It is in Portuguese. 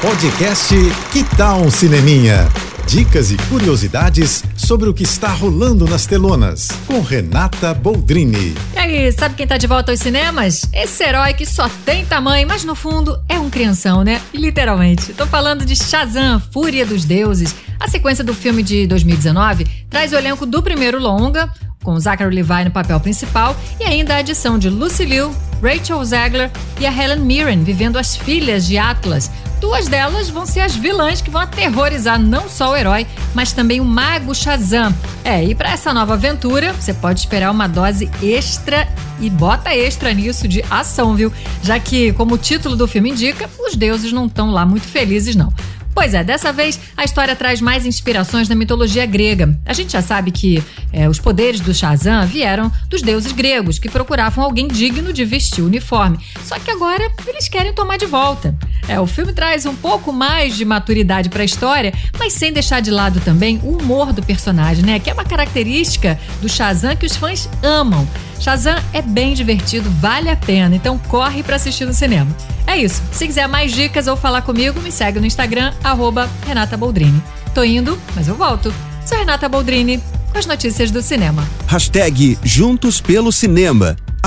Podcast Que Tal um Cineminha? Dicas e curiosidades sobre o que está rolando nas telonas, com Renata Boldrini. E aí, sabe quem tá de volta aos cinemas? Esse herói que só tem tamanho, mas no fundo é um crianção, né? Literalmente. Tô falando de Shazam, Fúria dos Deuses. A sequência do filme de 2019 traz o elenco do primeiro longa, com Zachary Levi no papel principal, e ainda a adição de Lucy Liu, Rachel Zegler e a Helen Mirren vivendo as filhas de Atlas. Duas delas vão ser as vilãs que vão aterrorizar não só o herói, mas também o mago Shazam. É, e para essa nova aventura, você pode esperar uma dose extra e bota extra nisso de ação, viu? Já que, como o título do filme indica, os deuses não estão lá muito felizes não. Pois é, dessa vez a história traz mais inspirações da mitologia grega. A gente já sabe que é, os poderes do Shazam vieram dos deuses gregos, que procuravam alguém digno de vestir o uniforme. Só que agora eles querem tomar de volta. É, o filme traz um pouco mais de maturidade para a história, mas sem deixar de lado também o humor do personagem, né? Que é uma característica do Shazam que os fãs amam. Shazam é bem divertido, vale a pena, então corre para assistir no cinema. É isso. Se quiser mais dicas ou falar comigo, me segue no Instagram, arroba Renata Boldrini. Tô indo, mas eu volto. Sou Renata Boldrini, com as notícias do cinema. Hashtag Juntos pelo Cinema.